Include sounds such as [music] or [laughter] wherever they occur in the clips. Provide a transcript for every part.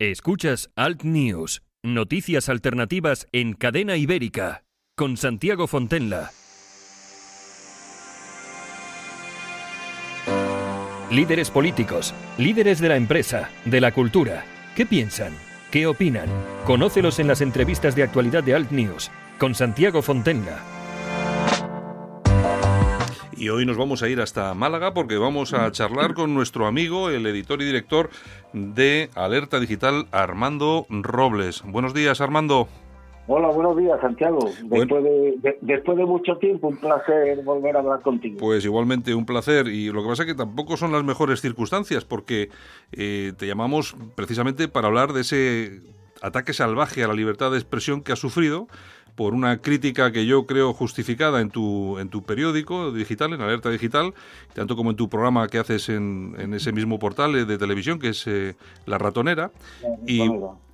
Escuchas Alt News, noticias alternativas en cadena ibérica, con Santiago Fontenla. Líderes políticos, líderes de la empresa, de la cultura, ¿qué piensan? ¿Qué opinan? Conócelos en las entrevistas de actualidad de Alt News, con Santiago Fontenla. Y hoy nos vamos a ir hasta Málaga porque vamos a charlar con nuestro amigo, el editor y director de Alerta Digital, Armando Robles. Buenos días, Armando. Hola, buenos días, Santiago. Después, de, después de mucho tiempo, un placer volver a hablar contigo. Pues igualmente un placer. Y lo que pasa es que tampoco son las mejores circunstancias porque eh, te llamamos precisamente para hablar de ese ataque salvaje a la libertad de expresión que ha sufrido por una crítica que yo creo justificada en tu, en tu periódico digital, en Alerta Digital, tanto como en tu programa que haces en, en ese mismo portal de televisión que es eh, La Ratonera. Y,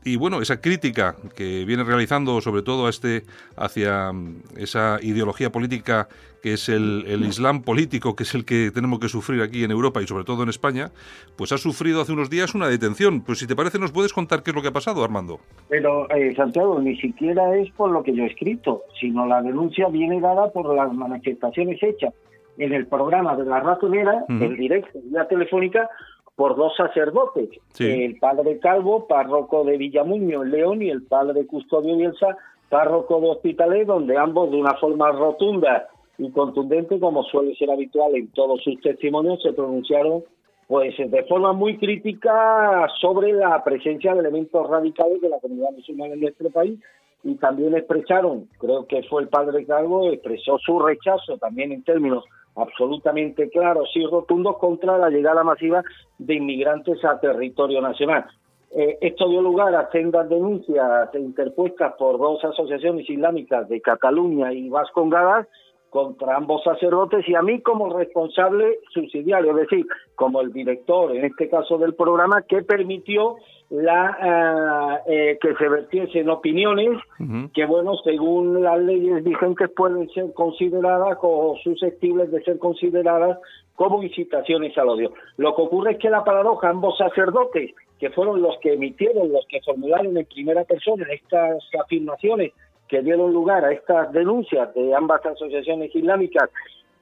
y bueno, esa crítica que viene realizando sobre todo a este, hacia mm, esa ideología política que es el, el, Islam político, que es el que tenemos que sufrir aquí en Europa y sobre todo en España, pues ha sufrido hace unos días una detención. Pues si te parece, ¿nos puedes contar qué es lo que ha pasado, Armando? Pero, eh, Santiago, ni siquiera es por lo que yo he escrito, sino la denuncia viene dada por las manifestaciones hechas en el programa de la ratonera, uh -huh. en directo, vía telefónica, por dos sacerdotes, sí. el padre Calvo, párroco de Villamuño, León, y el padre Custodio Bielsa, párroco de Hospitalet, donde ambos de una forma rotunda y contundente, como suele ser habitual en todos sus testimonios, se pronunciaron pues de forma muy crítica sobre la presencia de elementos radicales de la comunidad musulmana en nuestro país y también expresaron, creo que fue el padre Calvo, expresó su rechazo también en términos absolutamente claros y rotundos contra la llegada masiva de inmigrantes a territorio nacional. Eh, esto dio lugar a sendas denuncias interpuestas por dos asociaciones islámicas de Cataluña y Vascongadas contra ambos sacerdotes y a mí como responsable subsidiario, es decir, como el director, en este caso del programa, que permitió la uh, eh, que se vertiesen opiniones uh -huh. que, bueno, según las leyes vigentes pueden ser consideradas o susceptibles de ser consideradas como incitaciones al odio. Lo que ocurre es que la paradoja, ambos sacerdotes, que fueron los que emitieron, los que formularon en primera persona estas afirmaciones que dieron lugar a estas denuncias de ambas asociaciones islámicas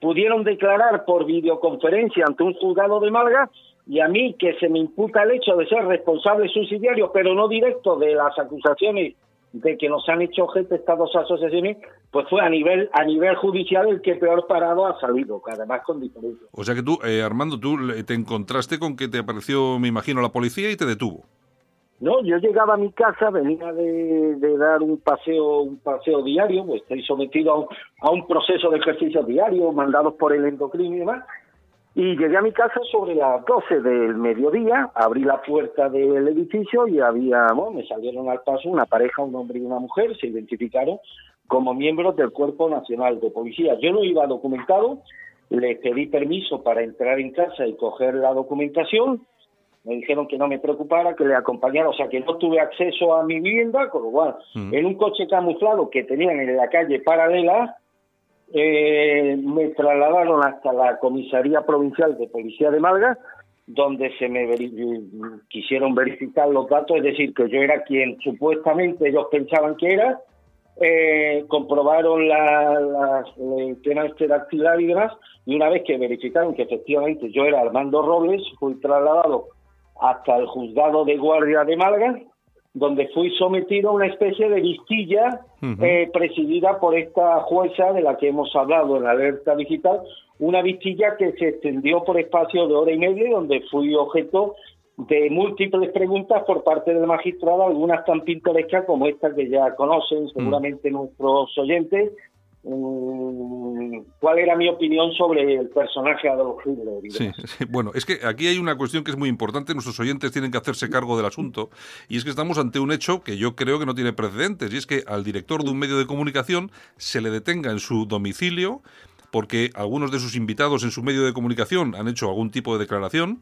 pudieron declarar por videoconferencia ante un juzgado de Málaga y a mí que se me imputa el hecho de ser responsable subsidiario, pero no directo de las acusaciones de que nos han hecho gente estas dos asociaciones, pues fue a nivel a nivel judicial el que peor parado ha salido, además con diferencia. O sea que tú, eh, Armando, tú te encontraste con que te apareció, me imagino, la policía y te detuvo. No, yo llegaba a mi casa, venía de, de, dar un paseo un paseo diario, pues estoy sometido a un, a un proceso de ejercicio diario mandados por el endocrino y demás, y llegué a mi casa sobre las 12 del mediodía, abrí la puerta del edificio y había, bueno, me salieron al paso una pareja, un hombre y una mujer, se identificaron como miembros del Cuerpo Nacional de Policía. Yo no iba documentado, les pedí permiso para entrar en casa y coger la documentación, me dijeron que no me preocupara, que le acompañara, o sea que no tuve acceso a mi vivienda, con lo cual, en un coche camuflado que tenían en la calle paralela, eh, me trasladaron hasta la comisaría provincial de policía de Malga, donde se me veri quisieron verificar los datos, es decir, que yo era quien supuestamente ellos pensaban que era, eh, comprobaron la, la, el tema este dactilar y demás, y una vez que verificaron que efectivamente yo era Armando Robles, fui trasladado hasta el juzgado de guardia de Málaga, donde fui sometido a una especie de vistilla uh -huh. eh, presidida por esta jueza de la que hemos hablado en alerta digital, una vistilla que se extendió por espacio de hora y media, donde fui objeto de múltiples preguntas por parte del magistrado, algunas tan pintorescas como esta que ya conocen seguramente uh -huh. nuestros oyentes, cuál era mi opinión sobre el personaje Adolf Hitler. Sí, sí, bueno, es que aquí hay una cuestión que es muy importante, nuestros oyentes tienen que hacerse cargo del asunto, y es que estamos ante un hecho que yo creo que no tiene precedentes, y es que al director de un medio de comunicación se le detenga en su domicilio porque algunos de sus invitados en su medio de comunicación han hecho algún tipo de declaración,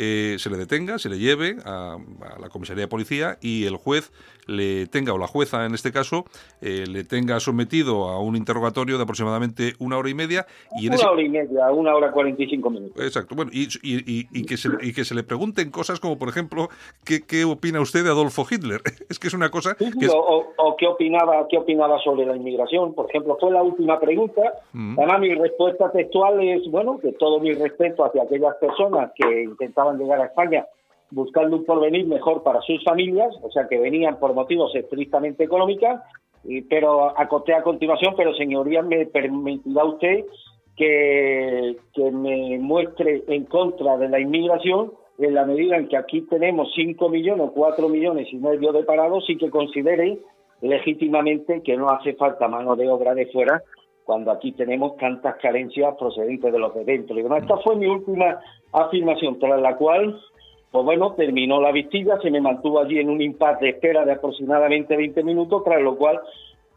eh, se le detenga, se le lleve a, la comisaría de policía y el juez le tenga, o la jueza en este caso, eh, le tenga sometido a un interrogatorio de aproximadamente una hora y media. Y una hora y media, una hora cuarenta y cinco minutos. Exacto, bueno, y, y, que se, y que se le pregunten cosas como, por ejemplo, ¿qué, qué opina usted de Adolfo Hitler? [laughs] es que es una cosa... o, qué, opinaba, qué opinaba sobre la inmigración, por ejemplo, fue la última pregunta. Mm. Además, mi respuesta textual es, bueno, que todo mi respeto hacia aquellas personas que intentaban llegar a España buscando un porvenir mejor para sus familias, o sea, que venían por motivos estrictamente económicos, pero acoté a continuación, pero señoría, me permitirá usted que, que me muestre en contra de la inmigración en la medida en que aquí tenemos 5 millones o 4 millones y medio de parados y que considere legítimamente que no hace falta mano de obra de fuera cuando aquí tenemos tantas carencias procedentes de los de dentro. Esta fue mi última afirmación, tras la cual pues bueno, terminó la vistilla, se me mantuvo allí en un impasse de espera de aproximadamente 20 minutos, tras lo cual,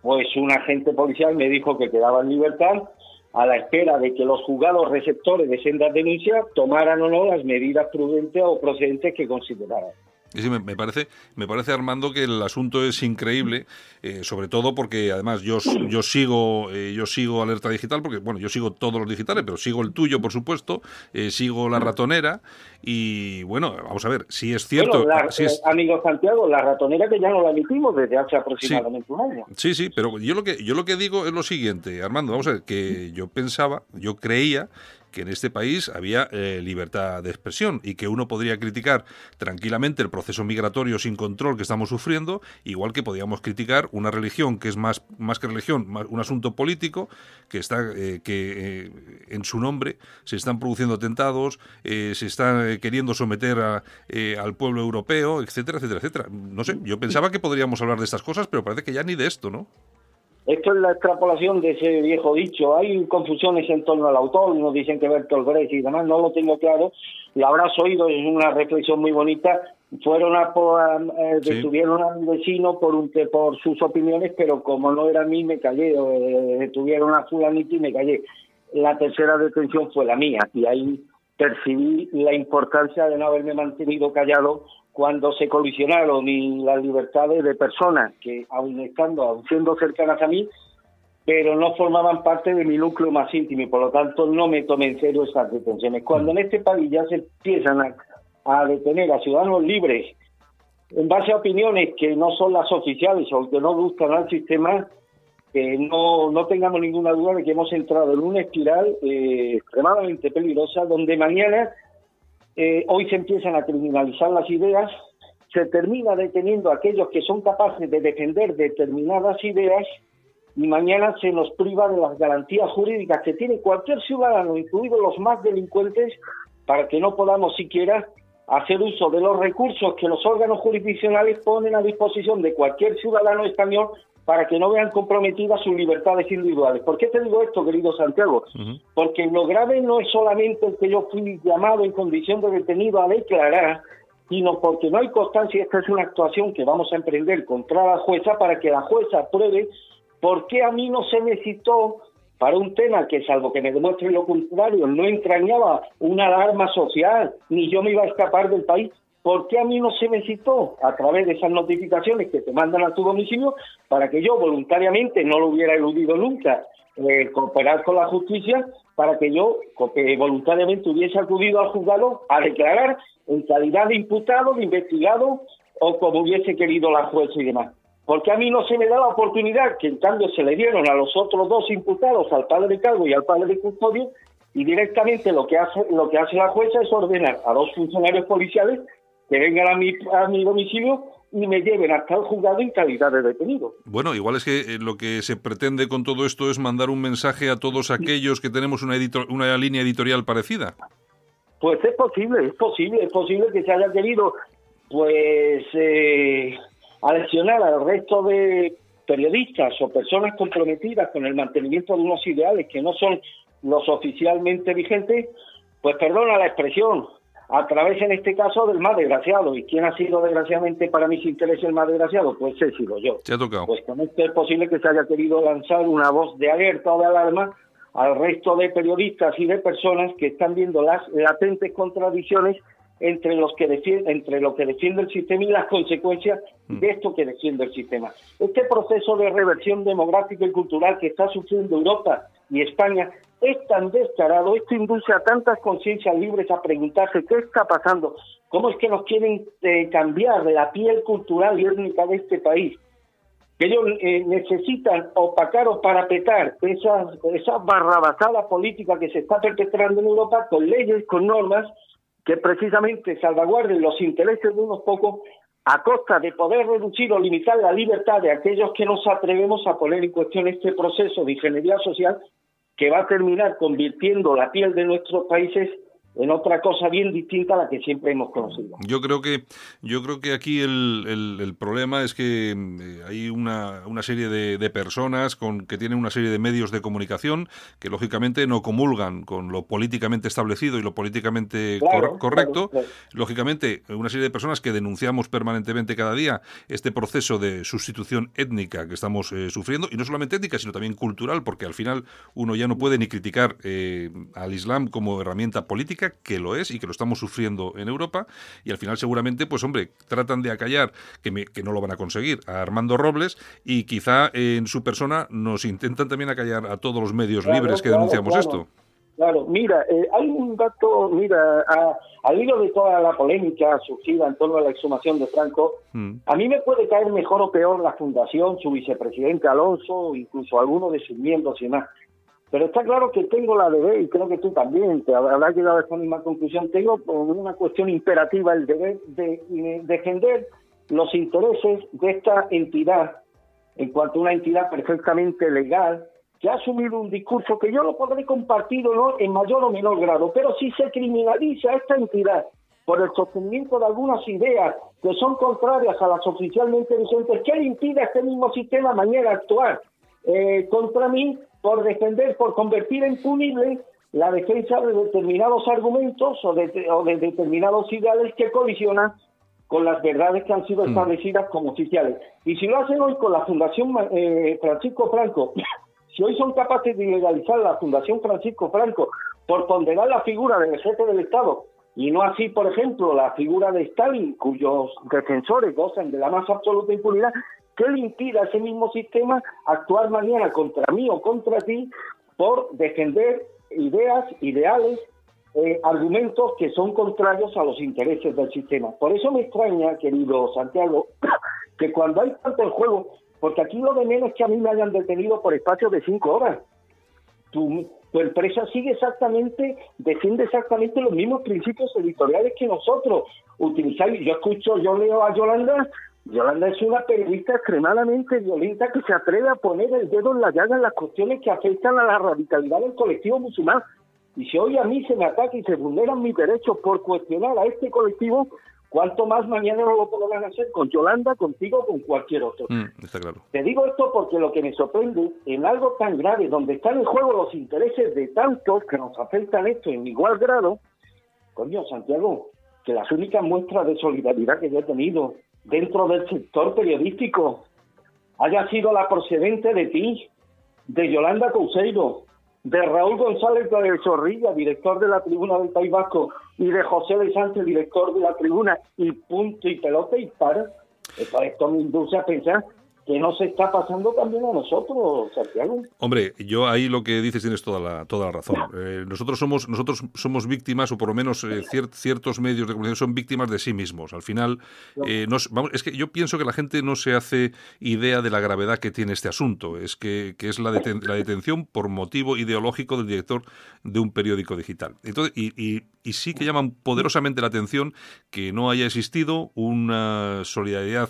pues un agente policial me dijo que quedaba en libertad a la espera de que los juzgados receptores de sendas denuncias tomaran o no las medidas prudentes o procedentes que consideraran. Sí, me, parece, me parece Armando que el asunto es increíble, eh, sobre todo porque además yo, yo sigo eh, yo sigo alerta digital porque bueno yo sigo todos los digitales, pero sigo el tuyo por supuesto, eh, sigo la ratonera y bueno vamos a ver si es cierto. Amigo Santiago, la ratonera que ya no la emitimos desde hace aproximadamente un año. Sí, sí, pero yo lo que yo lo que digo es lo siguiente, Armando, vamos a ver que yo pensaba, yo creía que en este país había eh, libertad de expresión y que uno podría criticar tranquilamente el proceso migratorio sin control que estamos sufriendo, igual que podíamos criticar una religión que es más, más que religión, un asunto político, que está eh, que eh, en su nombre se están produciendo atentados, se está queriendo someter al pueblo europeo, etcétera, etcétera, etcétera. No sé, yo pensaba que podríamos hablar de estas cosas, pero parece que ya ni de esto, ¿no? Esto es la extrapolación de ese viejo dicho. Hay confusiones en torno al autor, nos dicen que Bertolt Brecht y demás, no lo tengo claro. Lo habrás oído, es una reflexión muy bonita. Fueron a, eh, detuvieron a mi vecino por un, por sus opiniones, pero como no era a mí, me callé. Eh, detuvieron a fulanito y me callé. La tercera detención fue la mía y ahí percibí la importancia de no haberme mantenido callado cuando se colisionaron y las libertades de personas que, aun estando, aun siendo cercanas a mí, pero no formaban parte de mi núcleo más íntimo y por lo tanto no me tomé en serio esas detenciones. Cuando en este país ya se empiezan a, detener a ciudadanos libres en base a opiniones que no son las oficiales o que no gustan al sistema, eh, no, no tengamos ninguna duda de que hemos entrado en una espiral eh, extremadamente peligrosa donde mañana eh, hoy se empiezan a criminalizar las ideas, se termina deteniendo a aquellos que son capaces de defender determinadas ideas y mañana se nos priva de las garantías jurídicas que tiene cualquier ciudadano, incluidos los más delincuentes, para que no podamos siquiera hacer uso de los recursos que los órganos jurisdiccionales ponen a disposición de cualquier ciudadano español para que no vean comprometidas sus libertades individuales. ¿Por qué te digo esto, querido Santiago? Porque lo grave no es solamente el que yo fui llamado en condición de detenido a declarar, sino porque no hay constancia, esta es una actuación que vamos a emprender contra la jueza para que la jueza apruebe por qué a mí no se me citó para un tema que, salvo que me demuestre lo contrario, no entrañaba una alarma social, ni yo me iba a escapar del país, ¿Por qué a mí no se me citó a través de esas notificaciones que te mandan a tu domicilio para que yo voluntariamente no lo hubiera eludido nunca, eh, cooperar con la justicia para que yo eh, voluntariamente hubiese acudido al juzgado a declarar en calidad de imputado, de investigado o como hubiese querido la jueza y demás? Porque a mí no se me da la oportunidad que en cambio se le dieron a los otros dos imputados, al padre de cargo y al padre de custodio, y directamente lo que hace lo que hace la jueza es ordenar a dos funcionarios policiales que vengan a mi, a mi domicilio y me lleven hasta el juzgado en calidad de detenido. Bueno, igual es que eh, lo que se pretende con todo esto es mandar un mensaje a todos aquellos que tenemos una, una línea editorial parecida. Pues es posible, es posible, es posible que se haya querido pues eh, aleccionar al resto de periodistas o personas comprometidas con el mantenimiento de unos ideales que no son los oficialmente vigentes, pues perdona la expresión, a través en este caso del más desgraciado. ¿Y quién ha sido desgraciadamente para mis intereses el más desgraciado? Pues he sido yo. Se ha tocado. Pues con esto es posible que se haya querido lanzar una voz de alerta o de alarma al resto de periodistas y de personas que están viendo las latentes contradicciones entre los que defiende, entre lo que defiende el sistema y las consecuencias mm. de esto que defiende el sistema. Este proceso de reversión demográfica y cultural que está sufriendo Europa y España es tan descarado, esto induce a tantas conciencias libres a preguntarse qué está pasando, cómo es que nos quieren eh, cambiar la piel cultural y étnica de este país, ellos eh, necesitan opacar o parapetar esa, esa barrabasada política que se está perpetrando en Europa con leyes, con normas que precisamente salvaguarden los intereses de unos pocos a costa de poder reducir o limitar la libertad de aquellos que nos atrevemos a poner en cuestión este proceso de ingeniería social que va a terminar convirtiendo la piel de nuestros países en otra cosa bien distinta a la que siempre hemos conocido. Yo creo que yo creo que aquí el, el, problema es que eh, hay una, una serie de, de, personas con que tienen una serie de medios de comunicación que lógicamente no comulgan con lo políticamente establecido y lo políticamente correcto. Lógicamente, una serie de personas que denunciamos permanentemente cada día este proceso de sustitución étnica que estamos eh, sufriendo, y no solamente étnica, sino también cultural, porque al final uno ya no puede ni criticar eh, al Islam como herramienta política, que lo es y que lo estamos sufriendo en Europa, y al final seguramente, pues hombre, tratan de acallar, que, que no lo van a conseguir, a Armando Robles, y quizá en su persona nos intentan también acallar a todos los medios libres que denunciamos esto. Claro, mira, eh, hay un dato, mira, al hilo de toda la polémica surgida en torno a la exhumación de Franco, mm. a mí me puede caer mejor o peor la fundación, su vicepresidente Alonso, incluso algunos de sus miembros y demás. Pero está claro que tengo la deber, y creo que tú también, te habrás llegado a esta misma conclusión, tengo una cuestión imperativa el deber de, defender los intereses de esta entidad, en cuanto a una entidad perfectamente legal, que ha asumido un discurso que yo lo podré compartir ¿no? en mayor o menor grado, pero si se criminaliza a esta entidad por el sostenimiento de algunas ideas que son contrarias a las oficialmente vigentes, ¿qué le impide a este mismo sistema mañana actuar eh, contra mí? Por defender, por convertir en punible la defensa de determinados argumentos o de, determinados ideales que colisionan con las verdades que han sido mm. establecidas como oficiales. Y si lo hacen hoy con la Fundación eh, Francisco Franco, [clears throat] si hoy son capaces de ilegalizar la Fundación Francisco Franco por ponderar la figura del jefe del Estado y no así, por ejemplo, la figura de Stalin, cuyos defensores gozan de la más absoluta impunidad, ¿Qué le impide a ese mismo sistema actuar mañana contra mí o contra ti por defender ideas, ideales, eh, argumentos que son contrarios a los intereses del sistema? Por eso me extraña, querido Santiago, [coughs] que cuando hay tanto el juego, porque aquí lo de menos es que a mí me hayan detenido por espacio de cinco horas. Tu, tu empresa sigue exactamente, defiende exactamente los mismos principios editoriales que nosotros utilizamos. Yo escucho, yo leo a Yolanda Yolanda es una periodista extremadamente violenta que se atreve a poner el dedo en la llaga en las cuestiones que afectan a la radicalidad del colectivo musulmán. Y si hoy a mí se me ataca y se vulneran mis derechos por cuestionar a este colectivo, ¿cuánto más mañana no lo podrán hacer con Yolanda, contigo, con cualquier otro? Mm, está claro. Te digo esto porque lo que me sorprende, en algo tan grave, donde están en juego los intereses de tantos que nos afectan esto en igual grado, coño, Santiago, que las únicas muestras de solidaridad que yo he tenido dentro del sector periodístico haya sido la procedente de ti, de Yolanda Couseiro, de Raúl González de Zorrilla, director de la Tribuna del País Vasco, y de José de Sánchez, director de la Tribuna, y punto y pelota y para. Esto me induce a pensar que no se está pasando también a nosotros, Santiago. Hombre, yo ahí lo que dices tienes toda la, toda la razón. Eh, nosotros somos nosotros somos víctimas, o por lo menos eh, ciertos medios de comunicación son víctimas de sí mismos. Al final, eh, vamos, es que yo pienso que la gente no se hace idea de la gravedad que tiene este asunto. Es que, que es la, la detención por motivo ideológico del director de un periódico digital. Entonces, y, y, y sí que llaman poderosamente la atención que no haya existido una solidaridad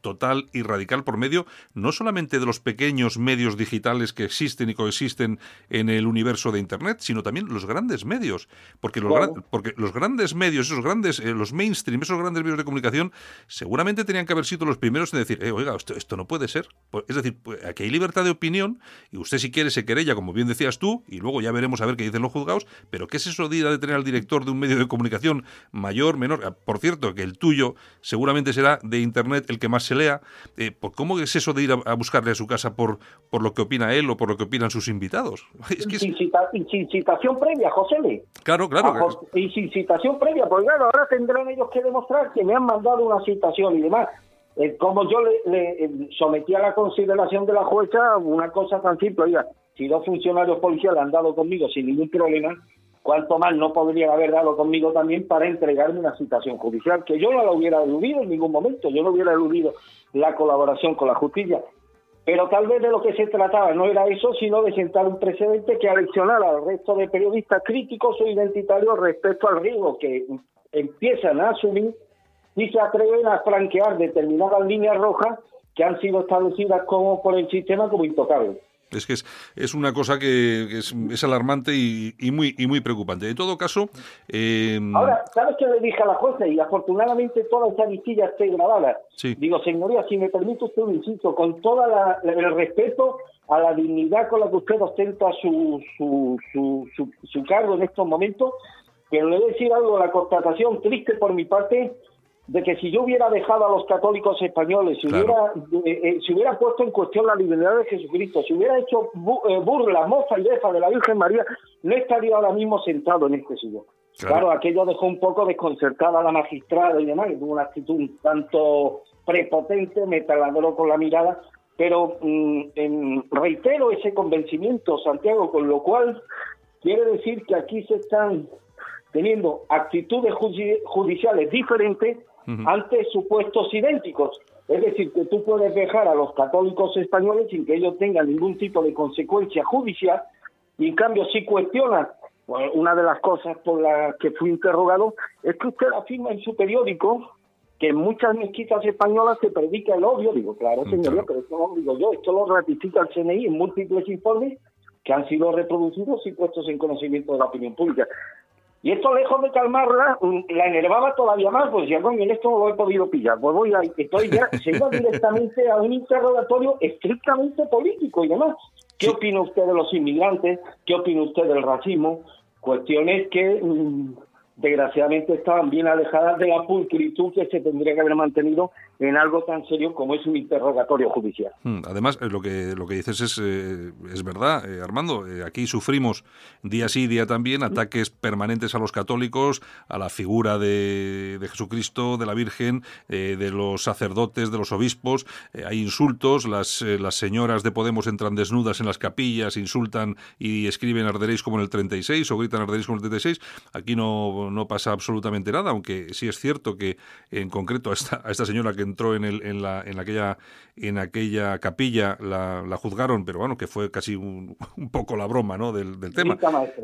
total y radical por medio no solamente de los pequeños medios digitales que existen y coexisten en el universo de Internet, sino también los grandes medios. Porque los, porque los grandes medios, esos grandes, eh, los mainstream, esos grandes medios de comunicación, seguramente tenían que haber sido los primeros en decir, eh, oiga, esto, no puede ser. Pues, es decir, pues, aquí hay libertad de opinión y usted si quiere se querella, como bien decías tú, y luego ya veremos a ver qué dicen los juzgados, pero ¿qué es eso de, de tener al director director de un medio de comunicación mayor, menor, ah, por cierto, que el tuyo seguramente será de Internet el que más se lea, eh, ¿cómo es eso de ir a, buscarle a su casa por, por lo que opina él o por lo que opinan sus invitados? [laughs] Es que sin citación previa, José. Claro, claro. y sin citación previa, porque claro, ahora tendrán ellos que demostrar que me han mandado una citación y demás. Eh, como yo le, eh, sometí a la consideración de la jueza una cosa tan simple, oiga, si dos funcionarios policiales han dado conmigo sin ningún problema, cuanto más no podrían haber dado conmigo también para entregarme una citación judicial, que yo no la hubiera eludido en ningún momento, yo no hubiera eludido la colaboración con la justicia. Pero tal vez de lo que se trataba no era eso, sino de sentar un precedente que aleccionara al resto de periodistas críticos o identitarios respecto al riesgo que empiezan a asumir y se atreven a franquear determinadas líneas rojas que han sido establecidas como por el sistema como intocables. Es que es, es una cosa que, es, alarmante y, muy y muy preocupante. En todo caso... Eh... Ahora, ¿sabes qué le dije a la jueza? Y afortunadamente toda esa listilla está grabada. Digo, señoría, si me permite usted un insisto, con todo el respeto a la dignidad con la que usted ostenta su, su, su, su, su cargo en estos momentos, pero le voy a decir algo, la constatación triste por mi parte de que si yo hubiera dejado a los católicos españoles, si, hubiera, eh, eh, si hubiera puesto en cuestión la libertad de Jesucristo, si hubiera hecho eh, burla, mofa y defa de la Virgen María, no estaría ahora mismo sentado en este sillón. Claro. aquello dejó un poco desconcertada a la magistrada y demás, tuvo una actitud un tanto prepotente, me taladró con la mirada, pero mm, reitero ese convencimiento, Santiago, con lo cual quiere decir que aquí se están teniendo actitudes judiciales diferentes ante supuestos idénticos. Es decir, que tú puedes dejar a los católicos españoles sin que ellos tengan ningún tipo de consecuencia judicial y en cambio si cuestionas una de las cosas por las que fui interrogado es que usted afirma en su periódico que en muchas mezquitas españolas se predica el odio. Digo, claro, mm, señoría, pero esto no lo digo yo, esto lo ratifica el CNI en múltiples informes que han sido reproducidos y puestos en conocimiento de la opinión pública. Y esto, lejos de calmarla, mm, la enervaba todavía más, pues ya con esto no lo he podido pillar. Pues voy a, estoy ya, se iba directamente a un interrogatorio estrictamente político y demás. ¿Qué opina usted de los inmigrantes? ¿Qué opina usted del racismo? Cuestiones que mm, desgraciadamente estaban bien alejadas de la pulcritud que se tendría que haber mantenido en algo tan serio como es un interrogatorio judicial. Hmm, además, eh, lo que lo que dices es, eh, es verdad, eh, Armando. aquí sufrimos día sí, día también ataques permanentes a los católicos, a la figura de, de Jesucristo, de la Virgen, de los sacerdotes, de los obispos. hay insultos, las, las señoras de Podemos entran desnudas en las capillas, insultan y escriben arderéis como en el 36 o gritan arderéis como en el 36. Aquí no no, pasa absolutamente nada, aunque sí es cierto que en concreto a esta señora que entró en, el, en, la, en, aquella, en aquella capilla la, la juzgaron, pero bueno, que fue casi un, [laughs] un poco la broma ¿no? del, del tema.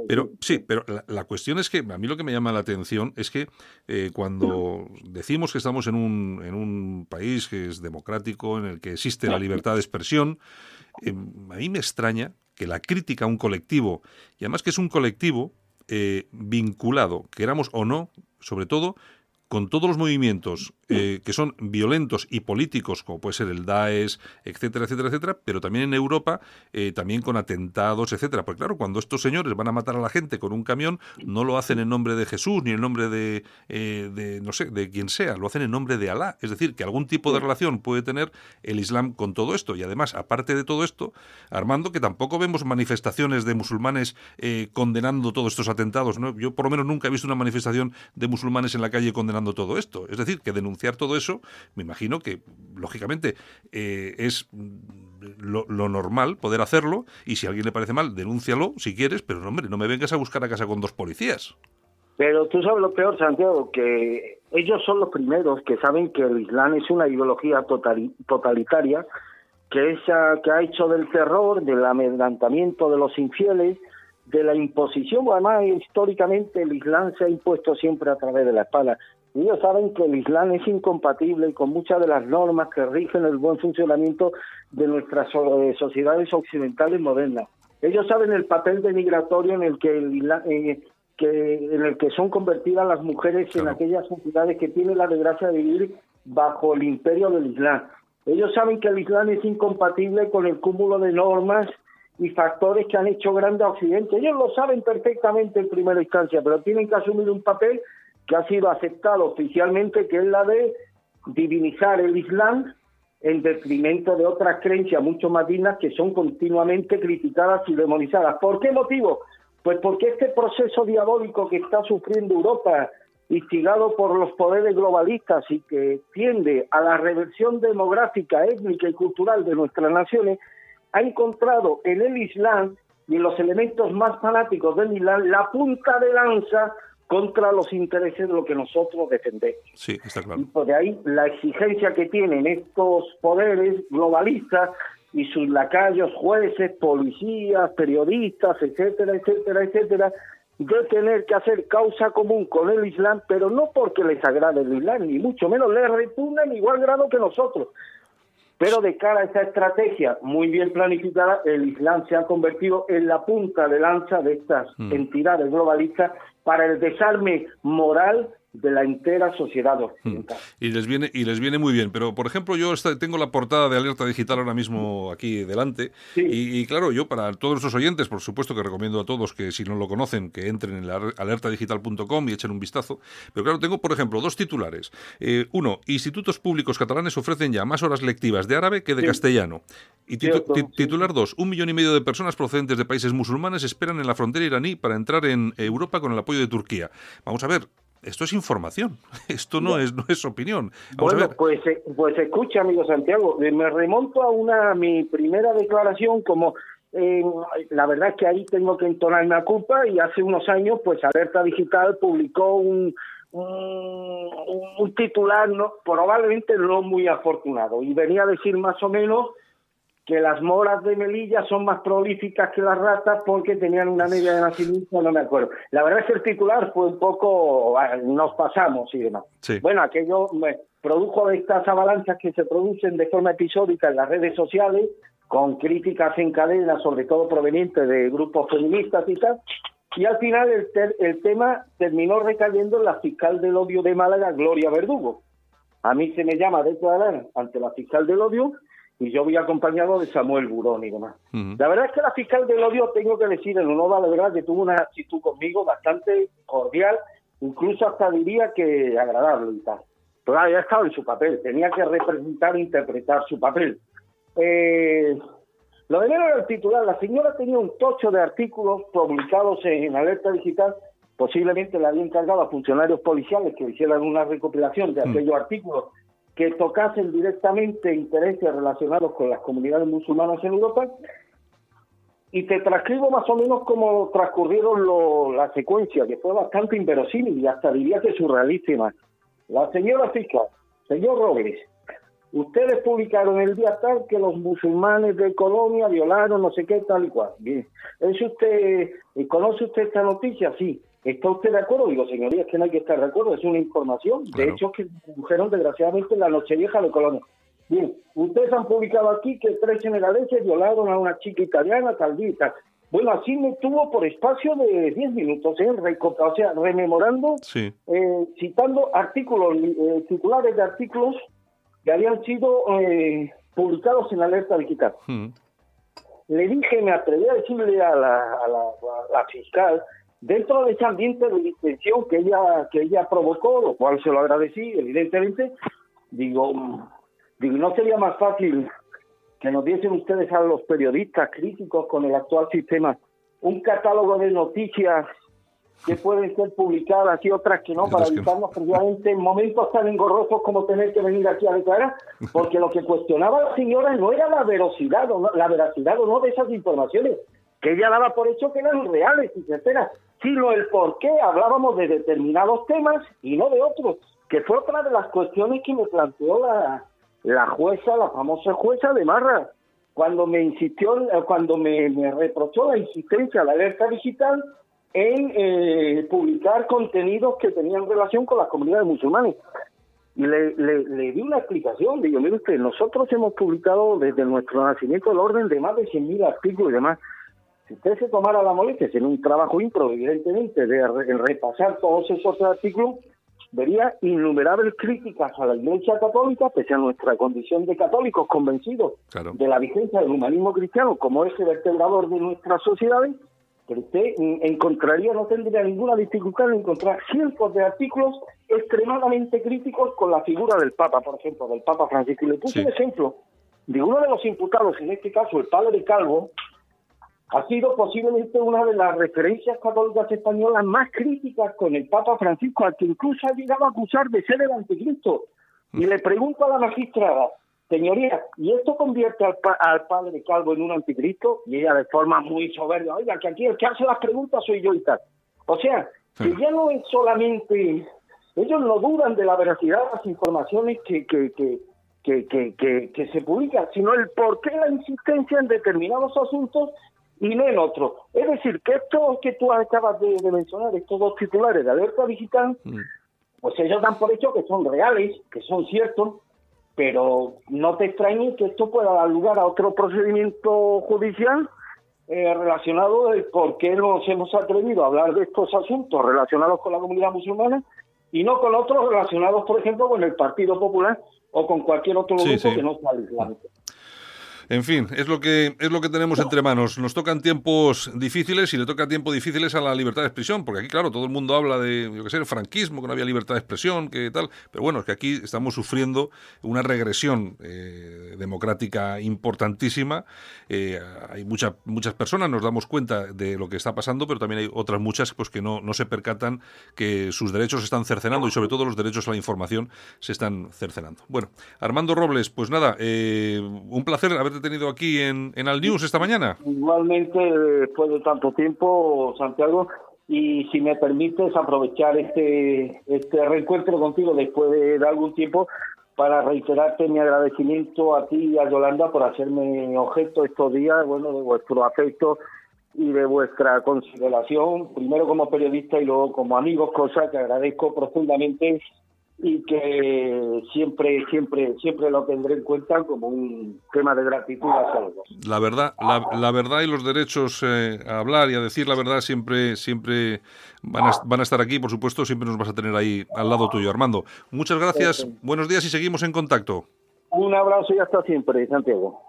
Pero sí, pero la, cuestión es que a mí lo que me llama la atención es que eh, cuando decimos que estamos en un, en un país que es democrático, en el que existe la libertad de expresión, eh, a mí me extraña que la crítica a un colectivo, y además que es un colectivo eh, vinculado, queramos o no, sobre todo con todos los movimientos eh, que son violentos y políticos, como puede ser el Daesh, etcétera, etcétera, etcétera, pero también en Europa, eh, también con atentados, etcétera. Porque claro, cuando estos señores van a matar a la gente con un camión, no lo hacen en nombre de Jesús ni en nombre de, eh, de, no sé, de quien sea, lo hacen en nombre de Alá. Es decir, que algún tipo de relación puede tener el Islam con todo esto. Y además, aparte de todo esto, Armando, que tampoco vemos manifestaciones de musulmanes condenando todos estos atentados. ¿no? Yo por lo menos nunca he visto una manifestación de musulmanes en la calle condenando todo esto. Es decir, que denunciar todo eso, me imagino que, lógicamente, eh, es lo, normal poder hacerlo y si a alguien le parece mal, denúncialo si quieres, pero no, hombre, no me vengas a buscar a casa con dos policías. Pero tú sabes lo peor, Santiago, que ellos son los primeros que saben que el Islam es una ideología totalitaria que, esa, que ha hecho del terror, del amedrentamiento de los infieles, de la imposición, además históricamente el Islam se ha impuesto siempre a través de la espada. Ellos saben que el Islam es incompatible con muchas de las normas que rigen el buen funcionamiento de nuestras eh, sociedades occidentales modernas. Ellos saben el papel denigratorio en el que, eh, que en el que son convertidas las mujeres en aquellas sociedades que tienen la desgracia de vivir bajo el imperio del Islam. Ellos saben que el Islam es incompatible con el cúmulo de normas y factores que han hecho grande a Occidente. Ellos lo saben perfectamente en primera instancia, pero tienen que asumir un papel que ha sido aceptado oficialmente, que es la de divinizar el Islam en detrimento de otras creencias mucho más dignas que son continuamente criticadas y demonizadas. ¿Por qué motivo? Pues porque este proceso diabólico que está sufriendo Europa, instigado por los poderes globalistas y que tiende a la reversión demográfica, étnica y cultural de nuestras naciones, ha encontrado en el Islam y en los elementos más fanáticos del Islam la punta de lanza contra los intereses de lo que nosotros defendemos. Sí, está claro. Y por de ahí la exigencia que tienen estos poderes globalistas y sus lacayos, jueces, policías, periodistas, etcétera, etcétera, etcétera, de tener que hacer causa común con el Islam, pero no porque les agrade el Islam, ni mucho menos les repugna en igual grado que nosotros, pero de cara a esa estrategia muy bien planificada, el Islam se ha convertido en la punta de lanza de estas mm. entidades globalistas para el desarme moral de la entera sociedad occidental. Hmm. Y les viene y les viene muy bien, pero por ejemplo yo tengo la portada de Alerta Digital ahora mismo aquí delante y, claro, yo para todos nuestros oyentes, por supuesto que recomiendo a todos que si no lo conocen que entren en alertadigital.com y echen un vistazo, pero claro, tengo por ejemplo dos titulares. Eh, uno, institutos públicos catalanes ofrecen ya más horas lectivas de árabe que de castellano. Y titular dos, un millón y medio de personas procedentes de países musulmanes esperan en la frontera iraní para entrar en Europa con el apoyo de Turquía. Vamos a ver, esto es información, [laughs] esto no es no es opinión. bueno, pues eh, pues escucha, amigo Santiago, eh, me remonto a una mi primera declaración como eh, la verdad es que ahí tengo que entonar una culpa y hace unos años pues Alerta Digital publicó un, un, un titular no probablemente no muy afortunado y venía a decir más o menos que las moras de Melilla son más prolíficas que las ratas porque tenían una media de nacimiento, no me acuerdo. La verdad es que el titular fue un poco, ah, nos pasamos y demás. Bueno, aquello produjo estas avalanchas que se producen de forma episódica en las redes sociales, con críticas en cadena, sobre todo provenientes de grupos feministas y tal, y al final el, el tema terminó recayendo en la fiscal del odio de Málaga, Gloria Verdugo. A mí se me llama declarar ante la fiscal del odio y yo voy acompañado de Samuel Burón y demás. La verdad es que la fiscal del odio, tengo que decir, en honor a la verdad, que tuvo una actitud conmigo bastante cordial, incluso hasta diría que agradable y tal. Pero había estado en su papel, tenía que representar e interpretar su papel. Eh, lo de era el titular, la señora tenía un tocho de artículos publicados en Alerta Digital, posiblemente le había encargado a funcionarios policiales que hicieran una recopilación de aquellos artículos que tocasen directamente intereses relacionados con las comunidades musulmanas en Europa y te transcribo más o menos cómo transcurrieron lo, la secuencia, que fue bastante inverosímil y hasta diría que surrealísima. La señora fiscal, señor Robles, ustedes publicaron el día tal que los musulmanes de Colombia violaron no sé qué tal y cual. Bien, ¿Es usted, ¿conoce usted esta noticia? Sí. ¿Está usted de acuerdo? Digo, señoría, es que no hay que estar de acuerdo, es una información. De hecho, que produjeron desgraciadamente en la Nochevieja de Colonia. Bien, ustedes han publicado aquí que tres senegaleses violaron a una chica italiana, tal día Bueno, así me tuvo por espacio de 10 minutos, ¿eh? o sea, rememorando, eh, citando artículos, eh, titulares de artículos que habían sido eh, publicados en la alerta digital. Hmm. Le dije, me atreví a decirle a la, a la fiscal, dentro de ese ambiente de distensión que ella que ella provocó, lo cual se lo agradecí, evidentemente, digo, digo, no sería más fácil que nos diesen ustedes a los periodistas críticos con el actual sistema un catálogo de noticias que pueden ser publicadas y otras que no, para evitarnos precisamente en momentos tan engorrosos como tener que venir aquí a declarar, [laughs] porque lo que cuestionaba la señora no era la veracidad o no, la veracidad o no de esas informaciones, que ella daba por hecho que eran reales y sinceras, sino el por qué hablábamos de determinados temas y no de otros, que fue otra de las cuestiones que me planteó la, la jueza, la famosa jueza de Marra, cuando me insistió, cuando me, reprochó la insistencia, la alerta digital, en eh, publicar contenidos que tenían relación con las comunidades musulmanes. Y le, le, le, di una explicación, digo, mire usted, nosotros hemos publicado desde nuestro nacimiento el orden de más de 100.000 artículos y demás, si usted se tomara la molestia, en un trabajo impro, evidentemente, de repasar todos esos artículos, vería innumerables críticas a la Iglesia Católica, pese a nuestra condición de católicos convencidos de la vigencia del humanismo cristiano como ese vertebrador de nuestras sociedades, pero usted encontraría, no tendría ninguna dificultad en encontrar cientos de artículos extremadamente críticos con la figura del Papa, por ejemplo, del Papa Francisco. Y le puse un ejemplo de uno de los imputados, en este caso el padre Calvo, ha sido posiblemente una de las referencias católicas españolas más críticas con el Papa Francisco, al que incluso ha llegado a acusar de ser el anticristo. Y le pregunto a la magistrada, señoría, ¿y esto convierte al, padre Calvo en un anticristo? Y ella de forma muy soberbia, oiga, que aquí el que hace las preguntas soy yo y tal. O sea, que ya no es solamente, ellos no dudan de la veracidad de las informaciones que, que, que, que, que, se publican, sino el por qué la insistencia en determinados asuntos y no en otros. Es decir, que estos que tú acabas de, mencionar, estos dos titulares de alerta digital, mm. pues ellos dan por hecho que son reales, que son ciertos, pero no te extrañes que esto pueda dar lugar a otro procedimiento judicial eh, relacionado de por qué nos hemos atrevido a hablar de estos asuntos relacionados con la comunidad musulmana y no con otros relacionados, por ejemplo, con el Partido Popular o con cualquier otro grupo que no sea islámico. En fin, es lo que es lo que tenemos entre manos. Nos tocan tiempos difíciles y le toca tiempos difíciles a la libertad de expresión, porque aquí, claro, todo el mundo habla de, yo qué sé, el franquismo, que no había libertad de expresión, que tal, pero bueno, es que aquí estamos sufriendo una regresión eh, democrática importantísima. Eh, hay muchas muchas personas, nos damos cuenta de lo que está pasando, pero también hay otras muchas pues que no, no se percatan que sus derechos se están cercenando y sobre todo los derechos a la información se están cercenando. Bueno, Armando Robles, pues nada, eh, un placer haberte tenido aquí en, en Al News esta mañana. Igualmente, después de tanto tiempo, Santiago, y si me permites aprovechar este, este reencuentro contigo después de, algún tiempo para reiterarte mi agradecimiento a ti y a Yolanda por hacerme objeto estos días, bueno, de vuestro afecto y de vuestra consideración, primero como periodista y luego como amigos, cosa que agradezco profundamente y que siempre, siempre, siempre lo tendré en cuenta como un tema de gratitud a todos. La verdad, la, verdad y los derechos eh, a hablar y a decir la verdad siempre, siempre van a, van a estar aquí, por supuesto, siempre nos vas a tener ahí al lado tuyo, Armando. Muchas gracias, buenos días y seguimos en contacto. Un abrazo y hasta siempre, Santiago.